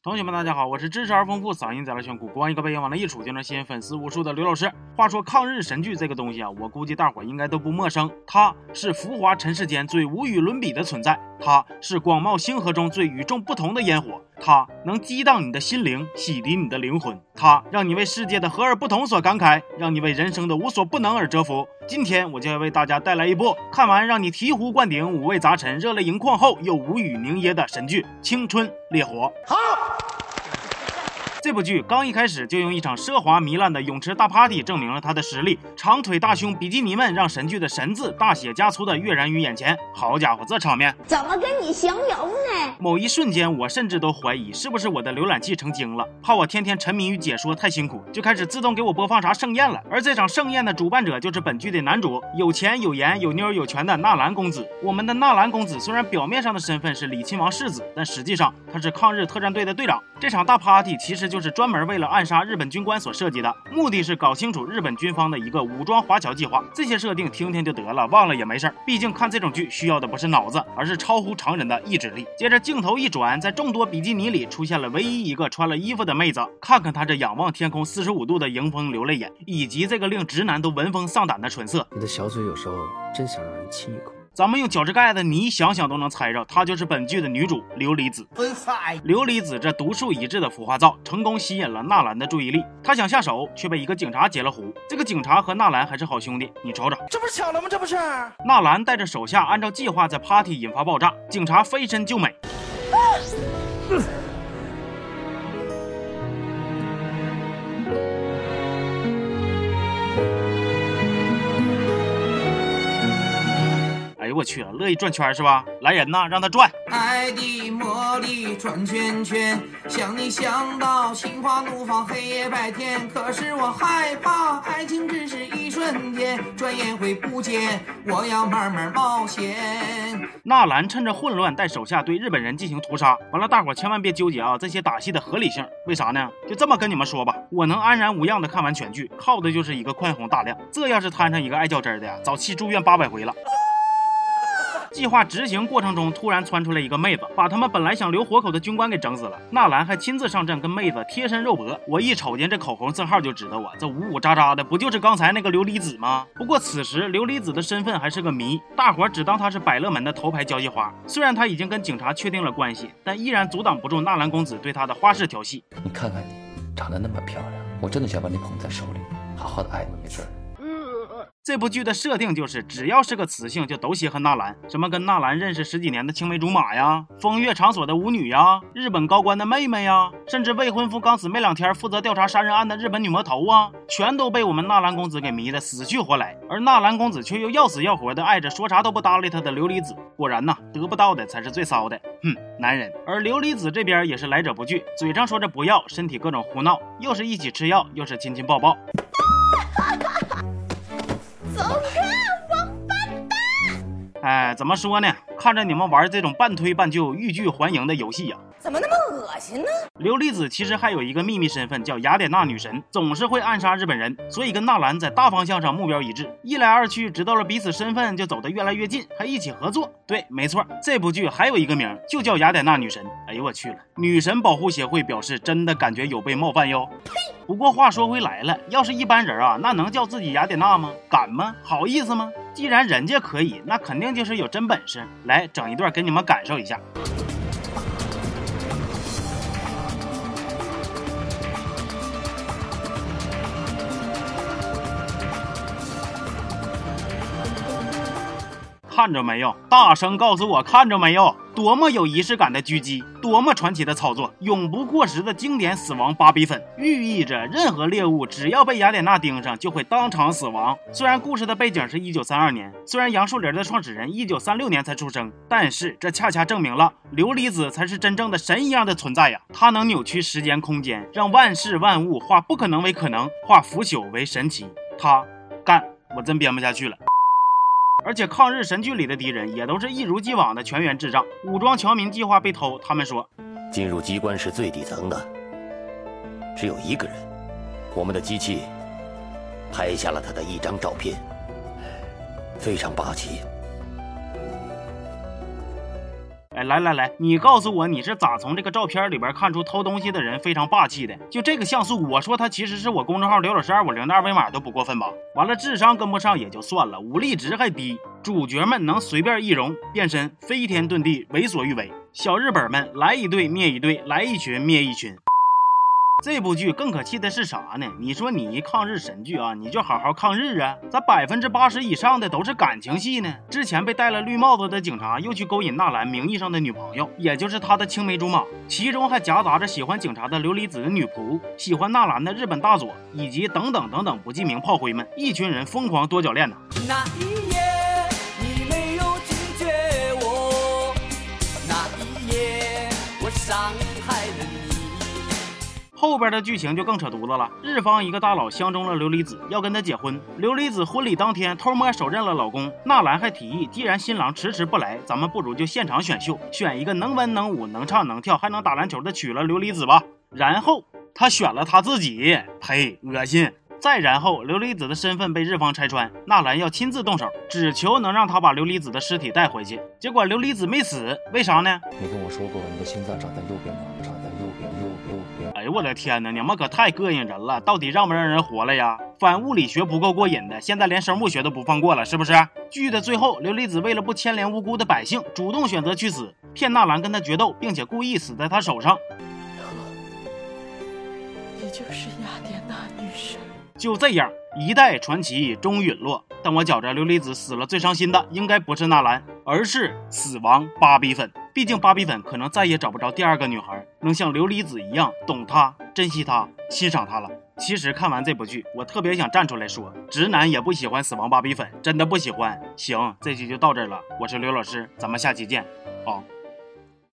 同学们，大家好，我是知识而丰富、嗓音贼拉炫酷、光一个背影往那一杵就能吸引粉丝无数的刘老师。话说抗日神剧这个东西啊，我估计大伙应该都不陌生。它是浮华尘世间最无与伦比的存在，它是广袤星河中最与众不同的烟火，它能激荡你的心灵，洗涤你的灵魂，它让你为世界的和而不同所感慨，让你为人生的无所不能而折服。今天我就要为大家带来一部看完让你醍醐灌顶、五味杂陈、热泪盈眶后又无语凝噎的神剧《青春烈火》。好。这部剧刚一开始就用一场奢华糜烂的泳池大 party 证明了他的实力，长腿大胸比基尼们让神剧的“神”字大写加粗的跃然于眼前。好家伙，这场面怎么跟你形容呢？某一瞬间，我甚至都怀疑是不是我的浏览器成精了，怕我天天沉迷于解说太辛苦，就开始自动给我播放啥盛宴了。而这场盛宴的主办者就是本剧的男主，有钱有颜有妞有权的纳兰公子。我们的纳兰公子虽然表面上的身份是李亲王世子，但实际上他是抗日特战队的队长。这场大 party 其实就就是专门为了暗杀日本军官所设计的，目的是搞清楚日本军方的一个武装华侨计划。这些设定听听就得了，忘了也没事儿。毕竟看这种剧需要的不是脑子，而是超乎常人的意志力。接着镜头一转，在众多比基尼里出现了唯一一个穿了衣服的妹子。看看她这仰望天空四十五度的迎风流泪眼，以及这个令直男都闻风丧胆的唇色。你的小嘴有时候真想让人亲一口。咱们用脚趾盖子，你想想都能猜着，她就是本剧的女主琉璃子。琉璃子这独树一帜的孵化皂，成功吸引了纳兰的注意力。他想下手，却被一个警察截了胡。这个警察和纳兰还是好兄弟，你瞅瞅，这不是巧了吗？这不是。纳兰带着手下按照计划在 party 引发爆炸，警察飞身救美。我去了，乐意转圈是吧？来人呐，让他转。爱的魔力转圈圈，想你想到心花怒放，黑夜白天。可是我害怕，爱情只是一瞬间，转眼会不见。我要慢慢冒险。纳兰趁着混乱，带手下对日本人进行屠杀。完了，大伙千万别纠结啊，这些打戏的合理性。为啥呢？就这么跟你们说吧，我能安然无恙的看完全剧，靠的就是一个宽宏大量。这要是摊上一个爱较真的呀，早期住院八百回了。计划执行过程中，突然窜出来一个妹子，把他们本来想留活口的军官给整死了。纳兰还亲自上阵，跟妹子贴身肉搏。我一瞅见这口红字号，就知道啊，这五五渣渣的，不就是刚才那个琉璃子吗？不过此时琉璃子的身份还是个谜，大伙只当她是百乐门的头牌交际花。虽然她已经跟警察确定了关系，但依然阻挡不住纳兰公子对她的花式调戏。你看看你，长得那么漂亮，我真的想把你捧在手里，好好的爱你一阵。这部剧的设定就是，只要是个雌性，就都稀罕纳兰。什么跟纳兰认识十几年的青梅竹马呀，风月场所的舞女呀，日本高官的妹妹呀，甚至未婚夫刚死没两天负责调查杀人案的日本女魔头啊，全都被我们纳兰公子给迷得死去活来。而纳兰公子却又要死要活的爱着说啥都不搭理他的琉璃子。果然呐，得不到的才是最骚的。哼，男人。而琉璃子这边也是来者不拒，嘴上说着不要，身体各种胡闹，又是一起吃药，又是亲亲抱抱。哎，怎么说呢？看着你们玩这种半推半就、欲拒还迎的游戏呀，怎么那么恶心呢？琉璃子其实还有一个秘密身份，叫雅典娜女神，总是会暗杀日本人，所以跟纳兰在大方向上目标一致。一来二去，知道了彼此身份，就走得越来越近，还一起合作。对，没错，这部剧还有一个名，就叫雅典娜女神。哎呦我去了，女神保护协会表示真的感觉有被冒犯哟。呸！不过话说回来了，要是一般人啊，那能叫自己雅典娜吗？敢吗？好意思吗？既然人家可以，那肯定就是有真本事。来，整一段给你们感受一下。看着没有？大声告诉我，看着没有？多么有仪式感的狙击，多么传奇的操作，永不过时的经典死亡芭比粉，寓意着任何猎物只要被雅典娜盯上，就会当场死亡。虽然故事的背景是一九三二年，虽然杨树林的创始人一九三六年才出生，但是这恰恰证明了琉璃子才是真正的神一样的存在呀！它能扭曲时间空间，让万事万物化不可能为可能，化腐朽为神奇。他干，我真编不下去了。而且抗日神剧里的敌人也都是一如既往的全员智障。武装侨民计划被偷，他们说进入机关是最底层的，只有一个人。我们的机器拍下了他的一张照片，非常霸气。来来来，你告诉我你是咋从这个照片里边看出偷东西的人非常霸气的？就这个像素，我说他其实是我公众号刘老师二五零的二维码都不过分吧？完了，智商跟不上也就算了，武力值还低，主角们能随便易容变身，飞天遁地，为所欲为。小日本们来一队灭一队，来一群灭一群。这部剧更可气的是啥呢？你说你一抗日神剧啊，你就好好抗日啊！咋百分之八十以上的都是感情戏呢？之前被戴了绿帽子的警察又去勾引纳兰名义上的女朋友，也就是他的青梅竹马，其中还夹杂着喜欢警察的琉璃子的女仆，喜欢纳兰的日本大佐，以及等等等等不记名炮灰们，一群人疯狂多角恋呢。后边的剧情就更扯犊子了。日方一个大佬相中了琉璃子，要跟他结婚。琉璃子婚礼当天偷摸手刃了老公。纳兰还提议，既然新郎迟迟不来，咱们不如就现场选秀，选一个能文能武、能唱能跳、还能打篮球的娶了琉璃子吧。然后他选了他自己，呸，恶心。再然后，琉璃子的身份被日方拆穿，纳兰要亲自动手，只求能让他把琉璃子的尸体带回去。结果琉璃子没死，为啥呢？你跟我说过，你的心脏长在右边吗？长在，哎呦我的天哪，你们可太膈应人了！到底让不让人活了呀？反物理学不够过瘾的，现在连生物学都不放过了，是不是？剧的最后，琉璃子为了不牵连无辜的百姓，主动选择去死，骗纳兰跟他决斗，并且故意死在他手上。你就是雅典娜女神。就这样，一代传奇终陨落。但我觉着琉璃子死了最伤心的，应该不是纳兰，而是死亡芭比粉。毕竟芭比粉可能再也找不着第二个女孩能像琉璃子一样懂她、珍惜她、欣赏她了。其实看完这部剧，我特别想站出来说，直男也不喜欢死亡芭比粉，真的不喜欢。行，这期就到这儿了，我是刘老师，咱们下期见，好。